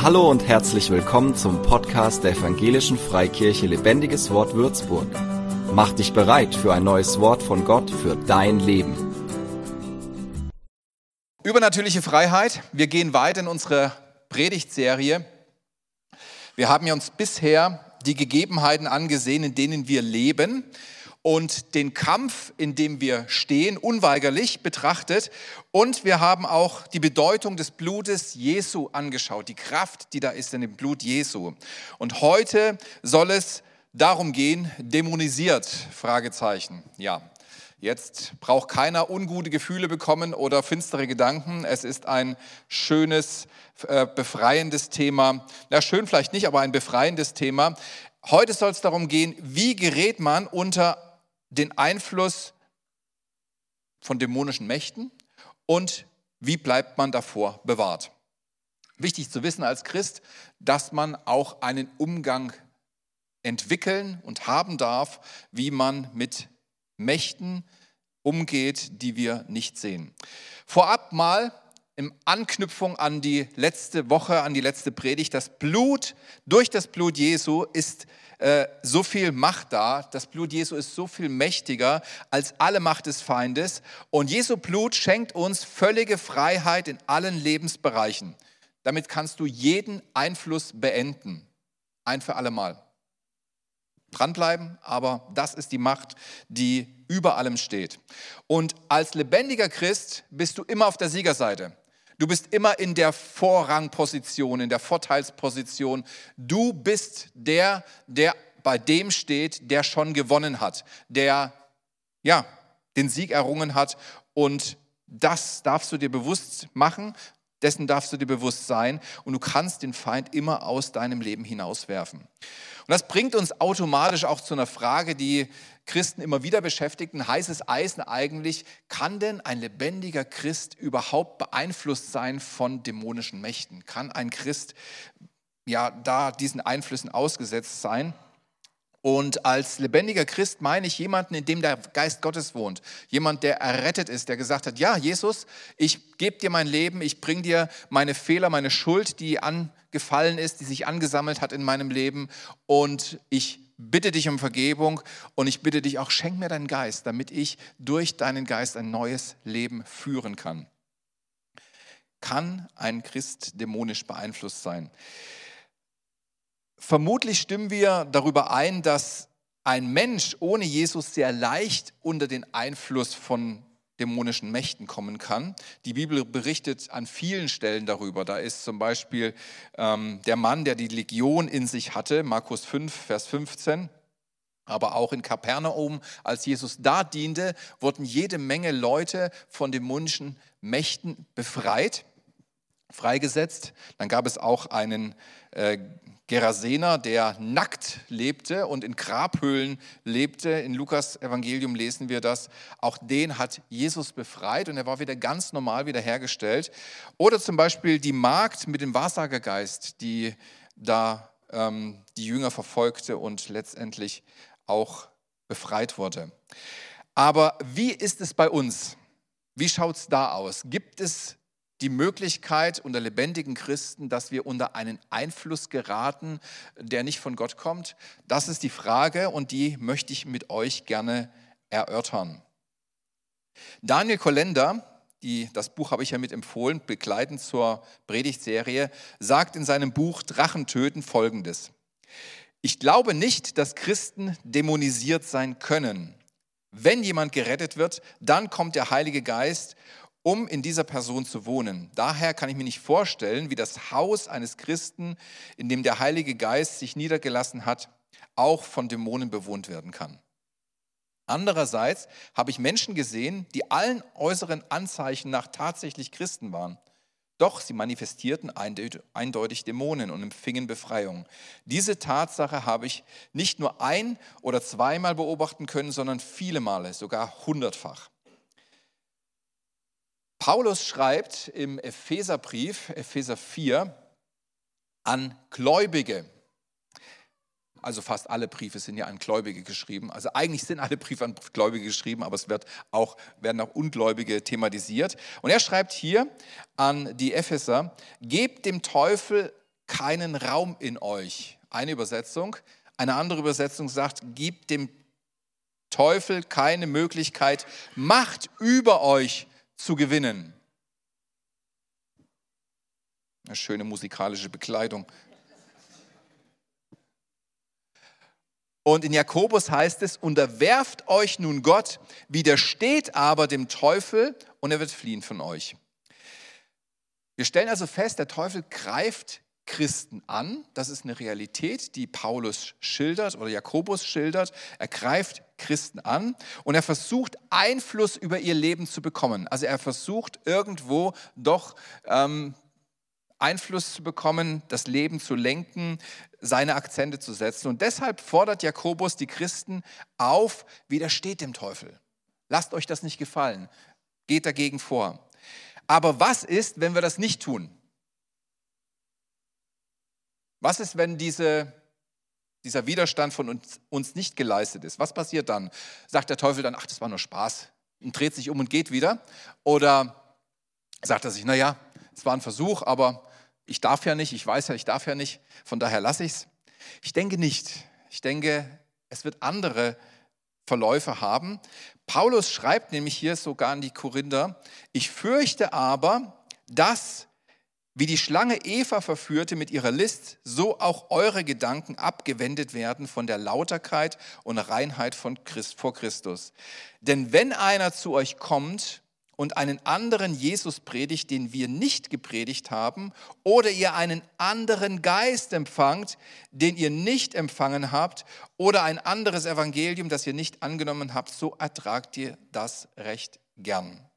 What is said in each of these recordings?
Hallo und herzlich willkommen zum Podcast der Evangelischen Freikirche Lebendiges Wort Würzburg. Mach dich bereit für ein neues Wort von Gott für dein Leben. Übernatürliche Freiheit. Wir gehen weiter in unsere Predigtserie. Wir haben uns bisher die Gegebenheiten angesehen, in denen wir leben und den Kampf, in dem wir stehen, unweigerlich betrachtet. Und wir haben auch die Bedeutung des Blutes Jesu angeschaut, die Kraft, die da ist in dem Blut Jesu. Und heute soll es darum gehen, dämonisiert, Fragezeichen. Ja, Jetzt braucht keiner ungute Gefühle bekommen oder finstere Gedanken. Es ist ein schönes, äh, befreiendes Thema. Ja, schön vielleicht nicht, aber ein befreiendes Thema. Heute soll es darum gehen, wie gerät man unter den Einfluss von dämonischen Mächten und wie bleibt man davor bewahrt. Wichtig zu wissen als Christ, dass man auch einen Umgang entwickeln und haben darf, wie man mit Mächten umgeht, die wir nicht sehen. Vorab mal in Anknüpfung an die letzte Woche, an die letzte Predigt, das Blut, durch das Blut Jesu ist äh, so viel Macht da. Das Blut Jesu ist so viel mächtiger als alle Macht des Feindes. Und Jesu Blut schenkt uns völlige Freiheit in allen Lebensbereichen. Damit kannst du jeden Einfluss beenden. Ein für alle Mal. Dranbleiben, aber das ist die Macht, die über allem steht. Und als lebendiger Christ bist du immer auf der Siegerseite. Du bist immer in der Vorrangposition, in der Vorteilsposition. Du bist der, der bei dem steht, der schon gewonnen hat, der ja, den Sieg errungen hat und das darfst du dir bewusst machen, dessen darfst du dir bewusst sein und du kannst den Feind immer aus deinem Leben hinauswerfen. Und das bringt uns automatisch auch zu einer Frage, die Christen immer wieder beschäftigt, ein heißes Eisen eigentlich, kann denn ein lebendiger Christ überhaupt beeinflusst sein von dämonischen Mächten? Kann ein Christ ja da diesen Einflüssen ausgesetzt sein? Und als lebendiger Christ meine ich jemanden, in dem der Geist Gottes wohnt. Jemand, der errettet ist, der gesagt hat, ja, Jesus, ich gebe dir mein Leben, ich bringe dir meine Fehler, meine Schuld, die angefallen ist, die sich angesammelt hat in meinem Leben. Und ich bitte dich um Vergebung und ich bitte dich auch, schenk mir deinen Geist, damit ich durch deinen Geist ein neues Leben führen kann. Kann ein Christ dämonisch beeinflusst sein? Vermutlich stimmen wir darüber ein, dass ein Mensch ohne Jesus sehr leicht unter den Einfluss von dämonischen Mächten kommen kann. Die Bibel berichtet an vielen Stellen darüber. Da ist zum Beispiel ähm, der Mann, der die Legion in sich hatte, Markus 5, Vers 15. Aber auch in Kapernaum, als Jesus da diente, wurden jede Menge Leute von dämonischen Mächten befreit, freigesetzt. Dann gab es auch einen äh, Gerasener, der nackt lebte und in Grabhöhlen lebte. In Lukas Evangelium lesen wir das. Auch den hat Jesus befreit und er war wieder ganz normal wiederhergestellt. Oder zum Beispiel die Magd mit dem Wahrsagergeist, die da ähm, die Jünger verfolgte und letztendlich auch befreit wurde. Aber wie ist es bei uns? Wie schaut es da aus? Gibt es die Möglichkeit unter lebendigen Christen, dass wir unter einen Einfluss geraten, der nicht von Gott kommt? Das ist die Frage und die möchte ich mit euch gerne erörtern. Daniel Kolender, die, das Buch habe ich ja mit empfohlen, begleitend zur Predigtserie, sagt in seinem Buch Drachen töten folgendes. Ich glaube nicht, dass Christen dämonisiert sein können. Wenn jemand gerettet wird, dann kommt der Heilige Geist um in dieser Person zu wohnen. Daher kann ich mir nicht vorstellen, wie das Haus eines Christen, in dem der Heilige Geist sich niedergelassen hat, auch von Dämonen bewohnt werden kann. Andererseits habe ich Menschen gesehen, die allen äußeren Anzeichen nach tatsächlich Christen waren. Doch sie manifestierten eindeutig Dämonen und empfingen Befreiung. Diese Tatsache habe ich nicht nur ein oder zweimal beobachten können, sondern viele Male, sogar hundertfach. Paulus schreibt im Epheserbrief, Epheser 4, an Gläubige. Also fast alle Briefe sind ja an Gläubige geschrieben. Also eigentlich sind alle Briefe an Gläubige geschrieben, aber es wird auch, werden auch Ungläubige thematisiert. Und er schreibt hier an die Epheser, gebt dem Teufel keinen Raum in euch. Eine Übersetzung. Eine andere Übersetzung sagt, gibt dem Teufel keine Möglichkeit, Macht über euch zu gewinnen. Eine schöne musikalische Bekleidung. Und in Jakobus heißt es, unterwerft euch nun Gott, widersteht aber dem Teufel und er wird fliehen von euch. Wir stellen also fest, der Teufel greift Christen an. Das ist eine Realität, die Paulus schildert oder Jakobus schildert. Er greift Christen an und er versucht Einfluss über ihr Leben zu bekommen. Also er versucht irgendwo doch ähm, Einfluss zu bekommen, das Leben zu lenken, seine Akzente zu setzen. Und deshalb fordert Jakobus die Christen auf, widersteht dem Teufel. Lasst euch das nicht gefallen. Geht dagegen vor. Aber was ist, wenn wir das nicht tun? Was ist, wenn diese, dieser Widerstand von uns, uns nicht geleistet ist? Was passiert dann? Sagt der Teufel dann, ach, das war nur Spaß und dreht sich um und geht wieder? Oder sagt er sich, naja, es war ein Versuch, aber ich darf ja nicht, ich weiß ja, ich darf ja nicht, von daher lasse ich es. Ich denke nicht. Ich denke, es wird andere Verläufe haben. Paulus schreibt nämlich hier sogar an die Korinther, ich fürchte aber, dass wie die Schlange Eva verführte mit ihrer List, so auch eure Gedanken abgewendet werden von der Lauterkeit und Reinheit von Christ, vor Christus. Denn wenn einer zu euch kommt und einen anderen Jesus predigt, den wir nicht gepredigt haben, oder ihr einen anderen Geist empfangt, den ihr nicht empfangen habt, oder ein anderes Evangelium, das ihr nicht angenommen habt, so ertragt ihr das recht gern.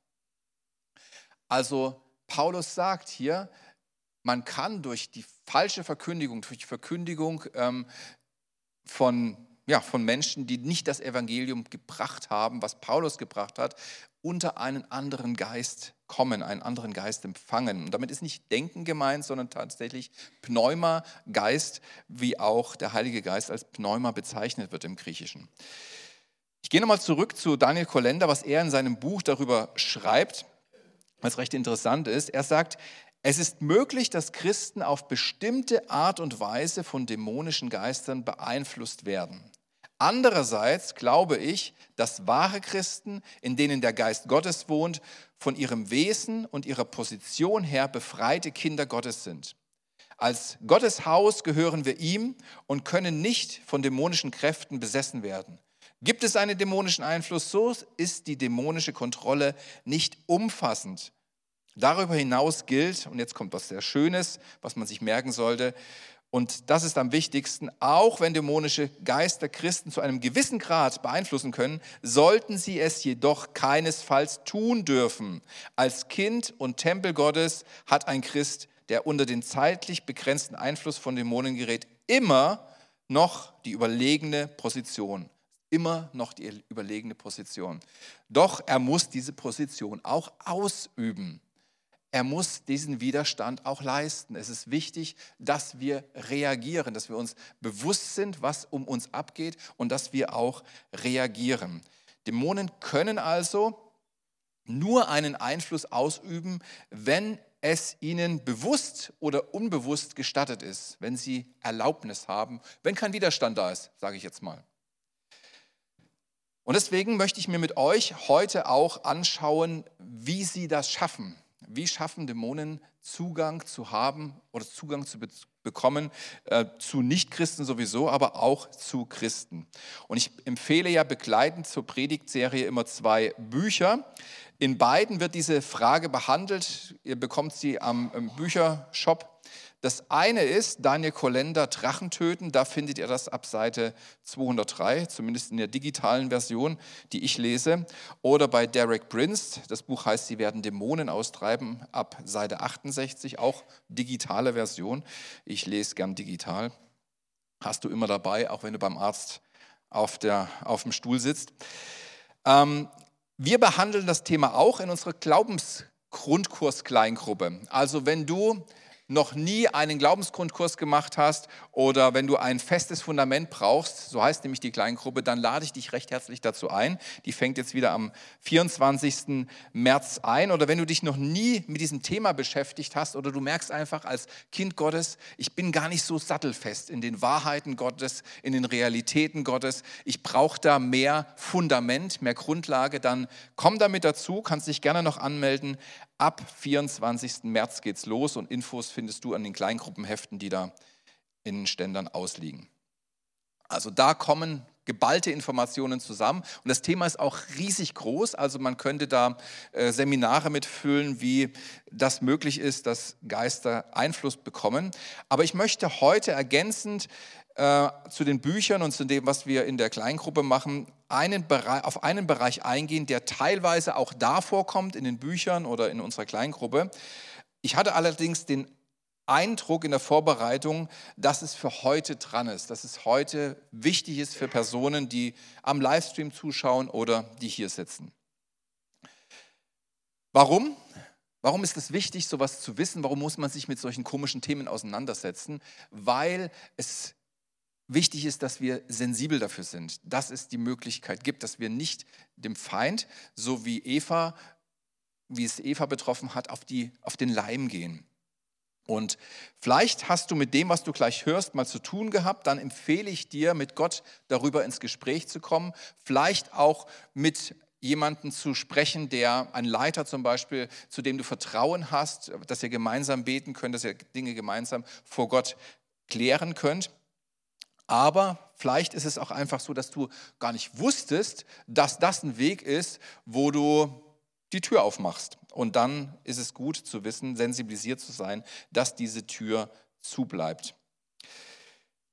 Also Paulus sagt hier, man kann durch die falsche Verkündigung, durch die Verkündigung ähm, von, ja, von Menschen, die nicht das Evangelium gebracht haben, was Paulus gebracht hat, unter einen anderen Geist kommen, einen anderen Geist empfangen. Und damit ist nicht Denken gemeint, sondern tatsächlich Pneuma, Geist, wie auch der Heilige Geist als Pneuma bezeichnet wird im Griechischen. Ich gehe nochmal zurück zu Daniel Kolender, was er in seinem Buch darüber schreibt, was recht interessant ist. Er sagt, es ist möglich, dass Christen auf bestimmte Art und Weise von dämonischen Geistern beeinflusst werden. Andererseits glaube ich, dass wahre Christen, in denen der Geist Gottes wohnt, von ihrem Wesen und ihrer Position her befreite Kinder Gottes sind. Als Gottes Haus gehören wir ihm und können nicht von dämonischen Kräften besessen werden. Gibt es einen dämonischen Einfluss, so ist die dämonische Kontrolle nicht umfassend Darüber hinaus gilt, und jetzt kommt was sehr Schönes, was man sich merken sollte, und das ist am wichtigsten, auch wenn dämonische Geister Christen zu einem gewissen Grad beeinflussen können, sollten sie es jedoch keinesfalls tun dürfen. Als Kind und Tempel Gottes hat ein Christ, der unter den zeitlich begrenzten Einfluss von Dämonen gerät, immer noch die überlegene Position. Immer noch die überlegene Position. Doch er muss diese Position auch ausüben er muss diesen Widerstand auch leisten. Es ist wichtig, dass wir reagieren, dass wir uns bewusst sind, was um uns abgeht und dass wir auch reagieren. Dämonen können also nur einen Einfluss ausüben, wenn es ihnen bewusst oder unbewusst gestattet ist, wenn sie Erlaubnis haben, wenn kein Widerstand da ist, sage ich jetzt mal. Und deswegen möchte ich mir mit euch heute auch anschauen, wie sie das schaffen, wie schaffen Dämonen Zugang zu haben oder Zugang zu bekommen äh, zu Nichtchristen sowieso, aber auch zu Christen? Und ich empfehle ja begleitend zur Predigtserie immer zwei Bücher. In beiden wird diese Frage behandelt. Ihr bekommt sie am Büchershop das eine ist Daniel Kolender Drachen töten. Da findet ihr das ab Seite 203, zumindest in der digitalen Version, die ich lese. Oder bei Derek Prince, das Buch heißt Sie werden Dämonen austreiben, ab Seite 68, auch digitale Version. Ich lese gern digital. Hast du immer dabei, auch wenn du beim Arzt auf, der, auf dem Stuhl sitzt. Ähm, wir behandeln das Thema auch in unserer Glaubensgrundkurs-Kleingruppe. Also wenn du noch nie einen Glaubensgrundkurs gemacht hast oder wenn du ein festes Fundament brauchst, so heißt nämlich die Kleingruppe, dann lade ich dich recht herzlich dazu ein. Die fängt jetzt wieder am 24. März ein. Oder wenn du dich noch nie mit diesem Thema beschäftigt hast oder du merkst einfach als Kind Gottes, ich bin gar nicht so sattelfest in den Wahrheiten Gottes, in den Realitäten Gottes, ich brauche da mehr Fundament, mehr Grundlage, dann komm damit dazu, kannst dich gerne noch anmelden. Ab 24. März geht's los und Infos findest du an den Kleingruppenheften, die da in den Ständern ausliegen. Also da kommen geballte Informationen zusammen. Und das Thema ist auch riesig groß. Also man könnte da äh, Seminare mitfüllen, wie das möglich ist, dass Geister Einfluss bekommen. Aber ich möchte heute ergänzend äh, zu den Büchern und zu dem, was wir in der Kleingruppe machen, einen Bereich, auf einen Bereich eingehen, der teilweise auch da vorkommt in den Büchern oder in unserer Kleingruppe. Ich hatte allerdings den Eindruck in der Vorbereitung, dass es für heute dran ist, dass es heute wichtig ist für Personen, die am Livestream zuschauen oder die hier sitzen. Warum? Warum ist es wichtig, sowas zu wissen? Warum muss man sich mit solchen komischen Themen auseinandersetzen? Weil es wichtig ist, dass wir sensibel dafür sind, dass es die Möglichkeit gibt, dass wir nicht dem Feind, so wie Eva, wie es Eva betroffen hat, auf, die, auf den Leim gehen. Und vielleicht hast du mit dem, was du gleich hörst, mal zu tun gehabt. Dann empfehle ich dir, mit Gott darüber ins Gespräch zu kommen. Vielleicht auch mit jemandem zu sprechen, der ein Leiter zum Beispiel, zu dem du Vertrauen hast, dass ihr gemeinsam beten könnt, dass ihr Dinge gemeinsam vor Gott klären könnt. Aber vielleicht ist es auch einfach so, dass du gar nicht wusstest, dass das ein Weg ist, wo du die Tür aufmachst. Und dann ist es gut zu wissen, sensibilisiert zu sein, dass diese Tür zubleibt.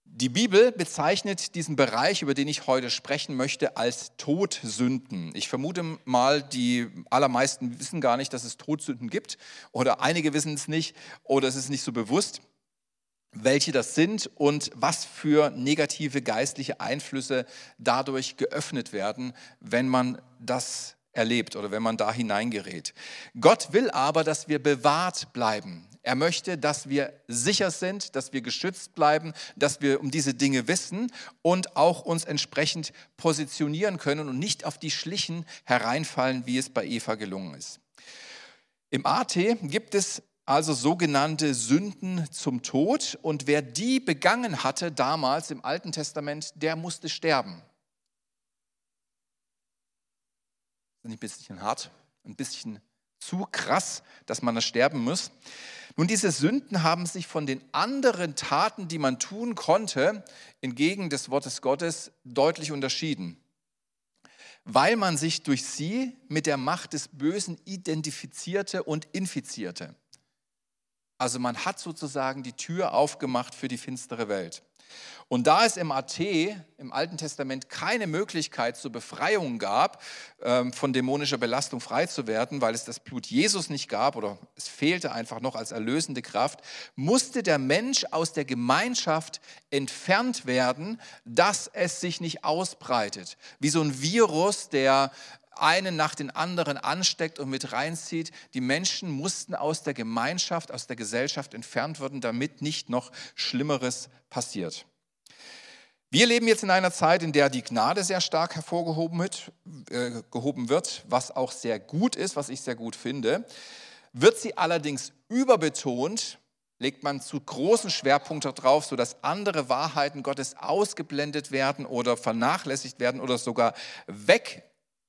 Die Bibel bezeichnet diesen Bereich, über den ich heute sprechen möchte, als Todsünden. Ich vermute mal, die allermeisten wissen gar nicht, dass es Todsünden gibt oder einige wissen es nicht oder es ist nicht so bewusst, welche das sind und was für negative geistliche Einflüsse dadurch geöffnet werden, wenn man das erlebt oder wenn man da hineingerät. Gott will aber, dass wir bewahrt bleiben. Er möchte, dass wir sicher sind, dass wir geschützt bleiben, dass wir um diese Dinge wissen und auch uns entsprechend positionieren können und nicht auf die Schlichen hereinfallen, wie es bei Eva gelungen ist. Im AT gibt es also sogenannte Sünden zum Tod und wer die begangen hatte damals im Alten Testament, der musste sterben. ist ein bisschen hart, ein bisschen zu krass, dass man da sterben muss. Nun, diese Sünden haben sich von den anderen Taten, die man tun konnte, entgegen des Wortes Gottes deutlich unterschieden, weil man sich durch sie mit der Macht des Bösen identifizierte und infizierte. Also man hat sozusagen die Tür aufgemacht für die finstere Welt. Und da es im AT, im Alten Testament, keine Möglichkeit zur Befreiung gab, ähm, von dämonischer Belastung frei zu werden, weil es das Blut Jesus nicht gab oder es fehlte einfach noch als erlösende Kraft, musste der Mensch aus der Gemeinschaft entfernt werden, dass es sich nicht ausbreitet. Wie so ein Virus, der einen nach den anderen ansteckt und mit reinzieht. Die Menschen mussten aus der Gemeinschaft, aus der Gesellschaft entfernt werden, damit nicht noch Schlimmeres passiert. Wir leben jetzt in einer Zeit, in der die Gnade sehr stark hervorgehoben wird, äh, wird, was auch sehr gut ist, was ich sehr gut finde. Wird sie allerdings überbetont, legt man zu großen Schwerpunkt darauf, sodass andere Wahrheiten Gottes ausgeblendet werden oder vernachlässigt werden oder sogar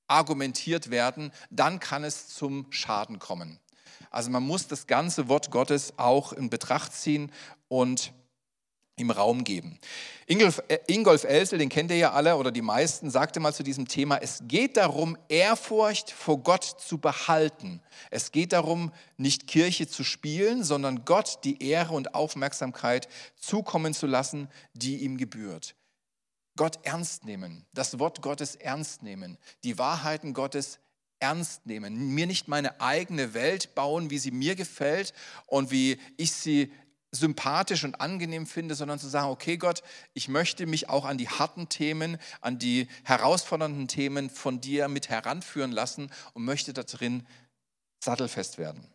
wegargumentiert werden, dann kann es zum Schaden kommen. Also man muss das ganze Wort Gottes auch in Betracht ziehen und im Raum geben. Ingolf, äh, Ingolf Elsel, den kennt ihr ja alle oder die meisten, sagte mal zu diesem Thema, es geht darum, Ehrfurcht vor Gott zu behalten. Es geht darum, nicht Kirche zu spielen, sondern Gott die Ehre und Aufmerksamkeit zukommen zu lassen, die ihm gebührt. Gott ernst nehmen, das Wort Gottes ernst nehmen, die Wahrheiten Gottes ernst nehmen, mir nicht meine eigene Welt bauen, wie sie mir gefällt und wie ich sie sympathisch und angenehm finde, sondern zu sagen, okay Gott, ich möchte mich auch an die harten Themen, an die herausfordernden Themen von dir mit heranführen lassen und möchte da drin sattelfest werden.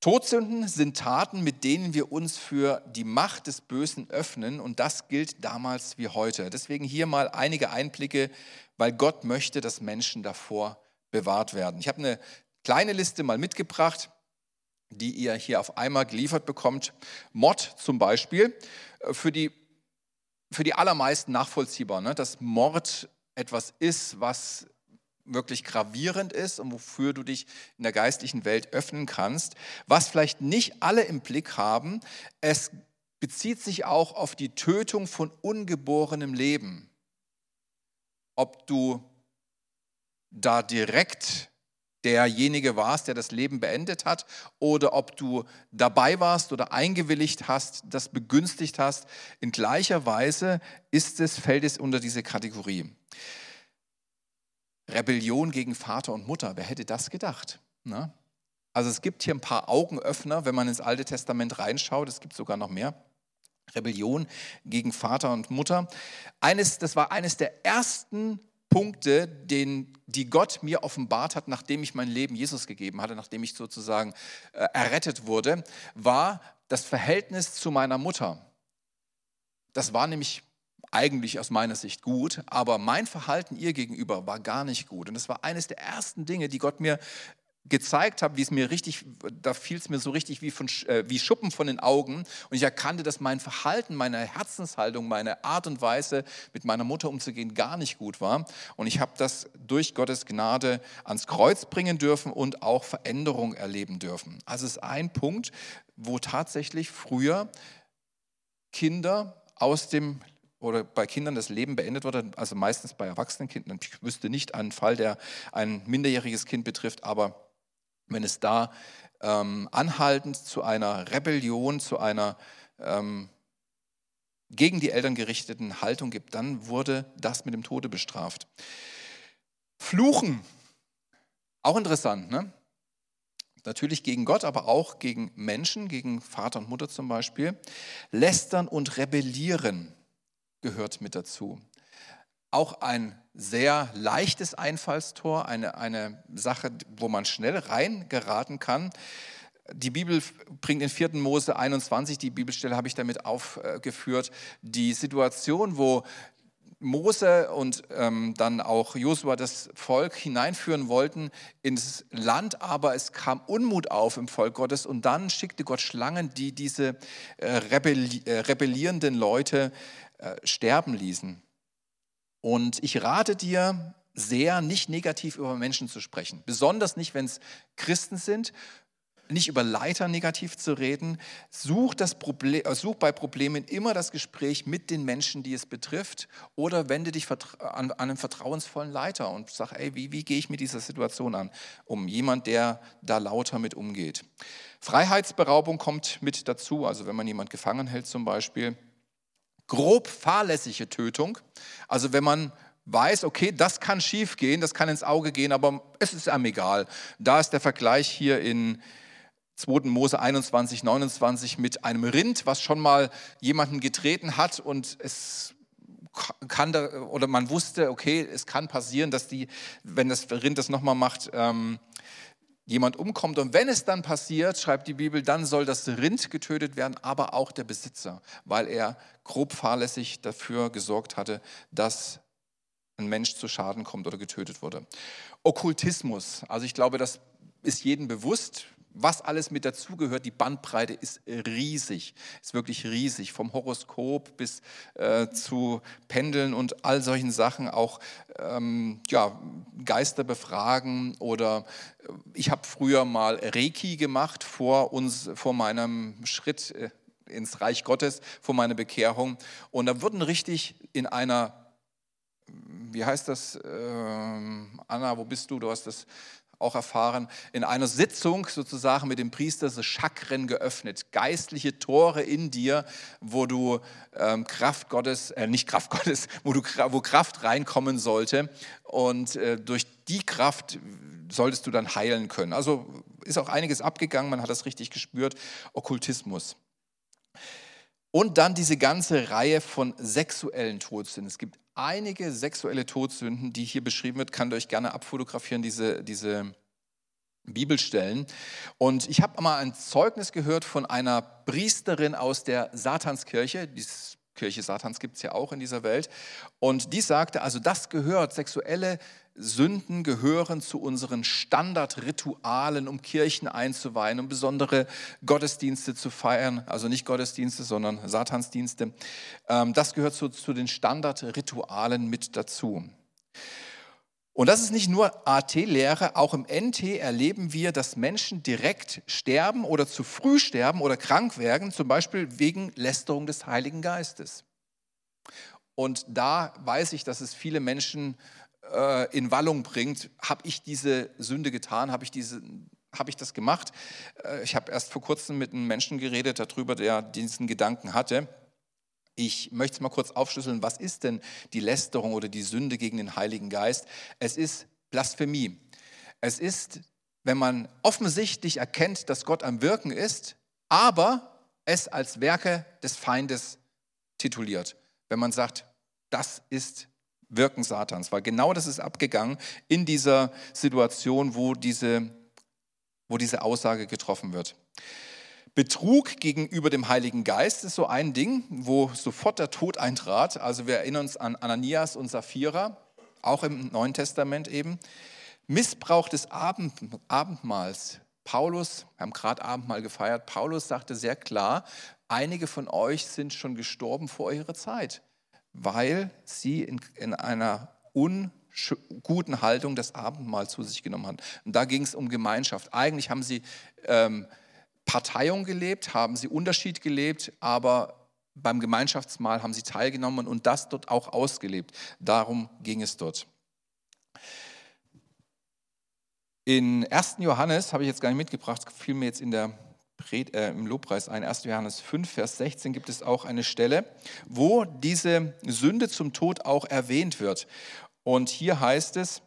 Todsünden sind Taten, mit denen wir uns für die Macht des Bösen öffnen und das gilt damals wie heute. Deswegen hier mal einige Einblicke, weil Gott möchte, dass Menschen davor bewahrt werden. Ich habe eine kleine Liste mal mitgebracht, die ihr hier auf einmal geliefert bekommt. Mord zum Beispiel, äh, für die, für die allermeisten nachvollziehbar, ne? dass Mord etwas ist, was wirklich gravierend ist und wofür du dich in der geistlichen Welt öffnen kannst. Was vielleicht nicht alle im Blick haben, es bezieht sich auch auf die Tötung von ungeborenem Leben. Ob du da direkt derjenige warst, der das Leben beendet hat, oder ob du dabei warst oder eingewilligt hast, das begünstigt hast. In gleicher Weise ist es, fällt es unter diese Kategorie. Rebellion gegen Vater und Mutter. Wer hätte das gedacht? Ne? Also es gibt hier ein paar Augenöffner, wenn man ins Alte Testament reinschaut. Es gibt sogar noch mehr. Rebellion gegen Vater und Mutter. Eines, das war eines der ersten Punkte, den, die Gott mir offenbart hat, nachdem ich mein Leben Jesus gegeben hatte, nachdem ich sozusagen äh, errettet wurde, war das Verhältnis zu meiner Mutter. Das war nämlich eigentlich aus meiner Sicht gut, aber mein Verhalten ihr gegenüber war gar nicht gut. Und das war eines der ersten Dinge, die Gott mir gezeigt hat, wie es mir richtig, da fiel es mir so richtig wie, von, äh, wie Schuppen von den Augen. Und ich erkannte, dass mein Verhalten, meine Herzenshaltung, meine Art und Weise, mit meiner Mutter umzugehen, gar nicht gut war. Und ich habe das durch Gottes Gnade ans Kreuz bringen dürfen und auch Veränderung erleben dürfen. Also es ist ein Punkt, wo tatsächlich früher Kinder aus dem oder bei Kindern das Leben beendet wurde, also meistens bei erwachsenen Kindern. Ich wüsste nicht einen Fall, der ein minderjähriges Kind betrifft, aber wenn es da ähm, anhaltend zu einer Rebellion, zu einer ähm, gegen die Eltern gerichteten Haltung gibt, dann wurde das mit dem Tode bestraft. Fluchen, auch interessant, ne? Natürlich gegen Gott, aber auch gegen Menschen, gegen Vater und Mutter zum Beispiel. Lästern und rebellieren gehört mit dazu. Auch ein sehr leichtes Einfallstor, eine, eine Sache, wo man schnell reingeraten kann. Die Bibel bringt in 4. Mose 21, die Bibelstelle habe ich damit aufgeführt, die Situation, wo Mose und ähm, dann auch Josua das Volk hineinführen wollten ins Land, aber es kam Unmut auf im Volk Gottes und dann schickte Gott Schlangen, die diese äh, rebelli äh, rebellierenden Leute äh, sterben ließen. Und ich rate dir sehr, nicht negativ über Menschen zu sprechen, besonders nicht, wenn es Christen sind, nicht über Leiter negativ zu reden. Such, das Problem, äh, such bei Problemen immer das Gespräch mit den Menschen, die es betrifft, oder wende dich an, einen vertrauensvollen Leiter und sag, ey, wie, wie gehe ich mit dieser Situation an, um jemand, der da lauter mit umgeht. Freiheitsberaubung kommt mit dazu, also wenn man jemand gefangen hält zum Beispiel. Grob fahrlässige Tötung, also wenn man weiß, okay, das kann schief gehen, das kann ins Auge gehen, aber es ist einem egal. Da ist der Vergleich hier in 2. Mose 21, 29 mit einem Rind, was schon mal jemanden getreten hat und es kann da, oder man wusste, okay, es kann passieren, dass die, wenn das Rind das nochmal macht, ähm, jemand umkommt. Und wenn es dann passiert, schreibt die Bibel, dann soll das Rind getötet werden, aber auch der Besitzer, weil er grob fahrlässig dafür gesorgt hatte, dass ein Mensch zu Schaden kommt oder getötet wurde. Okkultismus, also ich glaube, das ist jedem bewusst was alles mit dazugehört, die Bandbreite ist riesig, ist wirklich riesig, vom Horoskop bis äh, zu Pendeln und all solchen Sachen, auch ähm, ja, Geister befragen oder äh, ich habe früher mal Reiki gemacht vor, uns, vor meinem Schritt äh, ins Reich Gottes, vor meiner Bekehrung und da wurden richtig in einer wie heißt das, ähm, Anna, wo bist du? Du hast das auch erfahren, in einer Sitzung sozusagen mit dem Priester so Chakren geöffnet, geistliche Tore in dir, wo du ähm, Kraft Gottes, äh, nicht Kraft Gottes, wo, du, wo Kraft reinkommen sollte und äh, durch die Kraft solltest du dann heilen können. Also ist auch einiges abgegangen, man hat das richtig gespürt, Okkultismus. Und dann diese ganze Reihe von sexuellen Todsünden. Es gibt einige sexuelle Todsünden, die hier beschrieben wird. Kann euch gerne abfotografieren, diese, diese Bibelstellen. Und ich habe mal ein Zeugnis gehört von einer Priesterin aus der Satanskirche. Die Kirche Satans gibt es ja auch in dieser Welt. Und die sagte, also das gehört, sexuelle Sünden gehören zu unseren Standardritualen, um Kirchen einzuweihen, um besondere Gottesdienste zu feiern. Also nicht Gottesdienste, sondern Satansdienste. Ähm, das gehört zu, zu den Standardritualen mit dazu. Und das ist nicht nur AT-Lehre, auch im NT erleben wir, dass Menschen direkt sterben oder zu früh sterben oder krank werden, zum Beispiel wegen Lästerung des Heiligen Geistes. Und da weiß ich, dass es viele Menschen äh, in Wallung bringt. Habe ich diese Sünde getan? Habe ich, hab ich das gemacht? Äh, ich habe erst vor kurzem mit einem Menschen geredet darüber, der diesen Gedanken hatte. Ich möchte es mal kurz aufschlüsseln, was ist denn die Lästerung oder die Sünde gegen den Heiligen Geist? Es ist Blasphemie. Es ist, wenn man offensichtlich erkennt, dass Gott am Wirken ist, aber es als Werke des Feindes tituliert. Wenn man sagt, das ist Wirken Satans, weil genau das ist abgegangen in dieser Situation, wo diese, wo diese Aussage getroffen wird. Betrug gegenüber dem Heiligen Geist ist so ein Ding, wo sofort der Tod eintrat. Also wir erinnern uns an Ananias und Sapphira, auch im Neuen Testament eben. Missbrauch des Abend, Abendmahls. Paulus, wir haben gerade Abendmahl gefeiert, Paulus sagte sehr klar, einige von euch sind schon gestorben vor ihrer Zeit, weil sie in, in einer unguten Haltung das Abendmahl zu sich genommen haben. Und da ging es um Gemeinschaft. Eigentlich haben sie ähm, Parteiung gelebt, haben sie Unterschied gelebt, aber beim Gemeinschaftsmahl haben sie teilgenommen und das dort auch ausgelebt. Darum ging es dort. In 1. Johannes, habe ich jetzt gar nicht mitgebracht, fiel mir jetzt in der, im Lobpreis ein, 1. Johannes 5, Vers 16 gibt es auch eine Stelle, wo diese Sünde zum Tod auch erwähnt wird. Und hier heißt es,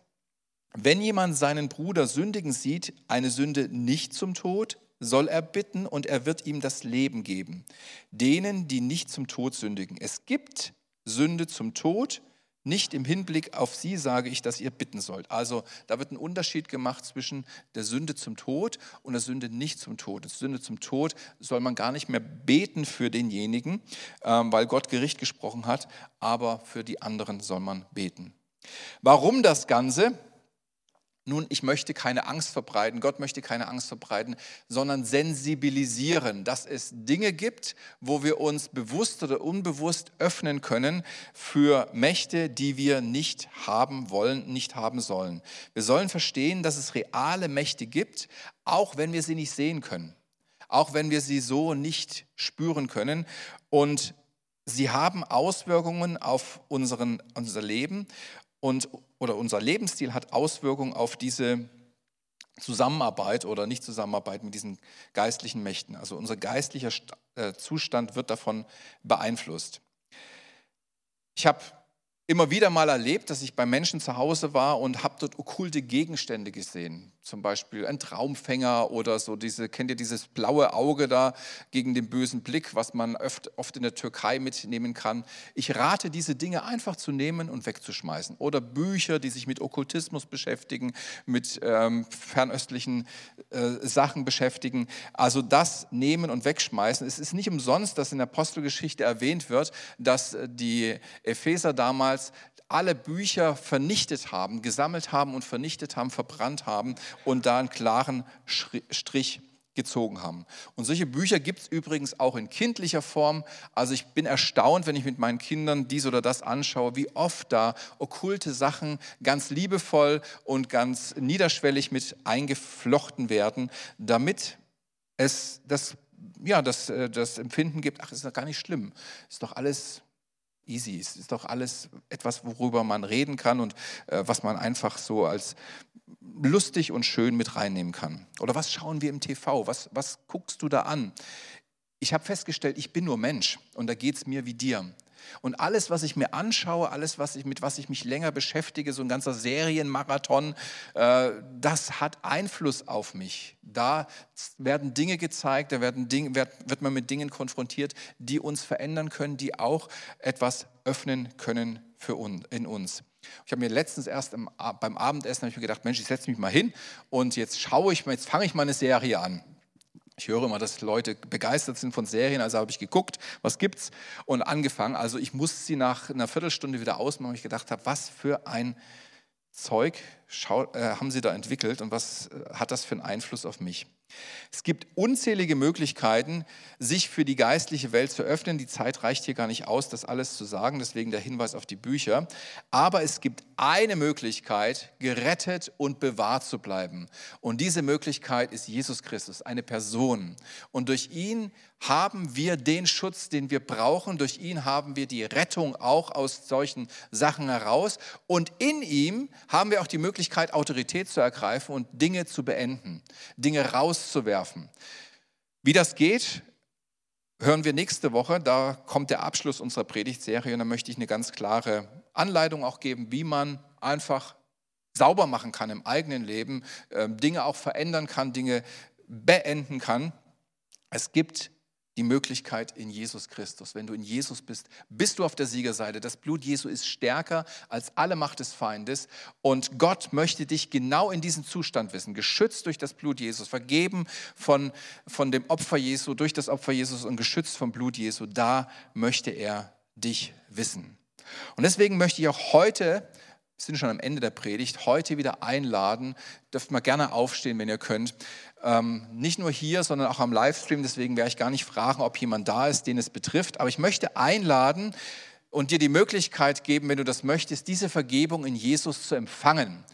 wenn jemand seinen Bruder sündigen sieht, eine Sünde nicht zum Tod, soll er bitten und er wird ihm das Leben geben. Denen, die nicht zum Tod sündigen. Es gibt Sünde zum Tod, nicht im Hinblick auf sie sage ich, dass ihr bitten sollt. Also da wird ein Unterschied gemacht zwischen der Sünde zum Tod und der Sünde nicht zum Tod. Der Sünde zum Tod soll man gar nicht mehr beten für denjenigen, ähm, weil Gott Gericht gesprochen hat, aber für die anderen soll man beten. Warum das Ganze? Nun, ich möchte keine Angst verbreiten, Gott möchte keine Angst verbreiten, sondern sensibilisieren, dass es Dinge gibt, wo wir uns bewusst oder unbewusst öffnen können für Mächte, die wir nicht haben wollen, nicht haben sollen. Wir sollen verstehen, dass es reale Mächte gibt, auch wenn wir sie nicht sehen können, auch wenn wir sie so nicht spüren können. Und sie haben Auswirkungen auf unseren, unser Leben und, oder unser Lebensstil hat Auswirkungen auf diese Zusammenarbeit oder Nicht-Zusammenarbeit mit diesen geistlichen Mächten. Also unser geistlicher äh, Zustand wird davon beeinflusst. Ich habe immer wieder mal erlebt, dass ich bei Menschen zu Hause war und habe dort okkulte Gegenstände gesehen zum Beispiel ein Traumfänger oder so diese, kennt ihr dieses blaue Auge da gegen den bösen Blick, was man oft, oft in der Türkei mitnehmen kann. Ich rate, diese Dinge einfach zu nehmen und wegzuschmeißen. Oder Bücher, die sich mit Okkultismus beschäftigen, mit ähm, fernöstlichen äh, Sachen beschäftigen. Also das nehmen und wegschmeißen. Es ist nicht umsonst, dass in der Apostelgeschichte erwähnt wird, dass die Epheser damals alle Bücher vernichtet haben, gesammelt haben und vernichtet haben, verbrannt haben und da einen klaren Strich gezogen haben. Und solche Bücher gibt es übrigens auch in kindlicher Form. Also ich bin erstaunt, wenn ich mit meinen Kindern dies oder das anschaue, wie oft da okkulte Sachen ganz liebevoll und ganz niederschwellig mit eingeflochten werden, damit es das, ja, das, äh, das Empfinden gibt, ach, ist doch gar nicht schlimm, ist doch alles easy. Es ist doch alles etwas, worüber man reden kann und äh, was man einfach so als lustig und schön mit reinnehmen kann. Oder was schauen wir im TV? Was, was guckst du da an? Ich habe festgestellt, ich bin nur Mensch und da geht es mir wie dir. Und alles, was ich mir anschaue, alles, was ich, mit was ich mich länger beschäftige, so ein ganzer Serienmarathon, äh, das hat Einfluss auf mich. Da werden Dinge gezeigt, da werden Dinge, wird, wird man mit Dingen konfrontiert, die uns verändern können, die auch etwas öffnen können für uns, in uns. Ich habe mir letztens erst im, beim Abendessen ich mir gedacht, Mensch, ich setze mich mal hin und jetzt schaue ich mal, jetzt fange ich mal eine Serie an. Ich höre immer, dass Leute begeistert sind von Serien, also habe ich geguckt, was gibt's und angefangen. Also ich musste sie nach einer Viertelstunde wieder ausmachen, weil ich gedacht habe, was für ein Zeug haben sie da entwickelt und was äh, hat das für einen Einfluss auf mich? Es gibt unzählige Möglichkeiten, sich für die geistliche Welt zu öffnen. Die Zeit reicht hier gar nicht aus, das alles zu sagen, deswegen der Hinweis auf die Bücher. Aber es gibt eine Möglichkeit, gerettet und bewahrt zu bleiben. Und diese Möglichkeit ist Jesus Christus, eine Person. Und durch ihn haben wir den Schutz, den wir brauchen. Durch ihn haben wir die Rettung auch aus solchen Sachen heraus. Und in ihm haben wir auch die Möglichkeit, Autorität zu ergreifen und Dinge zu beenden, Dinge rauszuwerfen. Wie das geht, hören wir nächste Woche. Da kommt der Abschluss unserer Predigtserie und da möchte ich eine ganz klare Anleitung auch geben, wie man einfach sauber machen kann im eigenen Leben, ähm, Dinge auch verändern kann, Dinge beenden kann. Es gibt die Möglichkeit in Jesus Christus. Wenn du in Jesus bist, bist du auf der Siegerseite. Das Blut Jesu ist stärker als alle Macht des Feindes. Und Gott möchte dich genau in diesem Zustand wissen, geschützt durch das Blut Jesus, vergeben von, von dem Opfer Jesu, durch das Opfer Jesus und geschützt vom Blut Jesu. Da möchte er dich wissen. Und deswegen möchte ich auch heute wir sind schon am Ende der Predigt, heute wieder einladen. Dürft mal gerne aufstehen, wenn ihr könnt. Ähm, nicht nur hier, sondern auch am Livestream. Deswegen werde ich gar nicht fragen, ob jemand da ist, den es betrifft. Aber ich möchte einladen und dir die Möglichkeit geben, wenn du das möchtest, diese Vergebung in Jesus zu empfangen.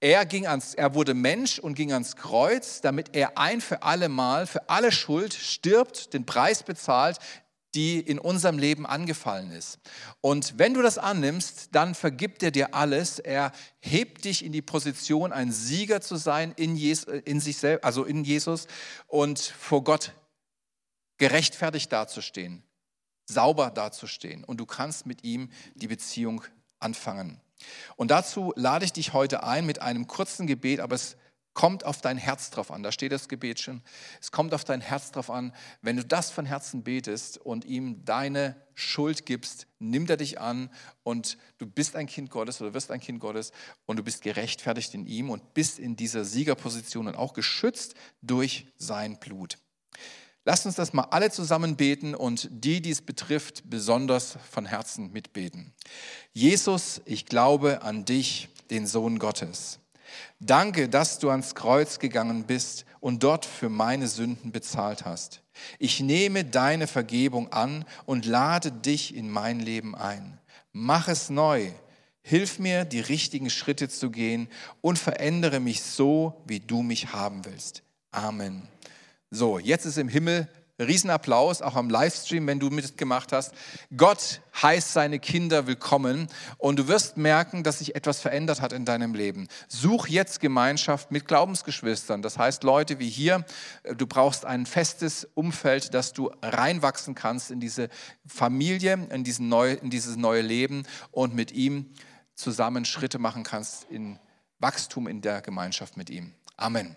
Er, ging ans, er wurde Mensch und ging ans Kreuz, damit er ein für alle Mal, für alle Schuld stirbt, den Preis bezahlt, die in unserem Leben angefallen ist. Und wenn du das annimmst, dann vergibt er dir alles. Er hebt dich in die Position, ein Sieger zu sein in, Jesus, in sich selbst, also in Jesus und vor Gott gerechtfertigt dazustehen, sauber dazustehen. Und du kannst mit ihm die Beziehung anfangen. Und dazu lade ich dich heute ein mit einem kurzen Gebet, aber es Kommt auf dein Herz drauf an, da steht das Gebet schon. Es kommt auf dein Herz drauf an, wenn du das von Herzen betest und ihm deine Schuld gibst, nimmt er dich an und du bist ein Kind Gottes oder wirst ein Kind Gottes und du bist gerechtfertigt in ihm und bist in dieser Siegerposition und auch geschützt durch sein Blut. Lasst uns das mal alle zusammen beten und die, die es betrifft, besonders von Herzen mitbeten. Jesus, ich glaube an dich, den Sohn Gottes. Danke, dass du ans Kreuz gegangen bist und dort für meine Sünden bezahlt hast. Ich nehme deine Vergebung an und lade dich in mein Leben ein. Mach es neu. Hilf mir, die richtigen Schritte zu gehen und verändere mich so, wie du mich haben willst. Amen. So, jetzt ist im Himmel Riesenapplaus, auch am Livestream, wenn du mitgemacht hast. Gott heißt seine Kinder willkommen und du wirst merken, dass sich etwas verändert hat in deinem Leben. Such jetzt Gemeinschaft mit Glaubensgeschwistern. Das heißt, Leute wie hier, du brauchst ein festes Umfeld, dass du reinwachsen kannst in diese Familie, in, diesen neu, in dieses neue Leben und mit ihm zusammen Schritte machen kannst in Wachstum in der Gemeinschaft mit ihm. Amen.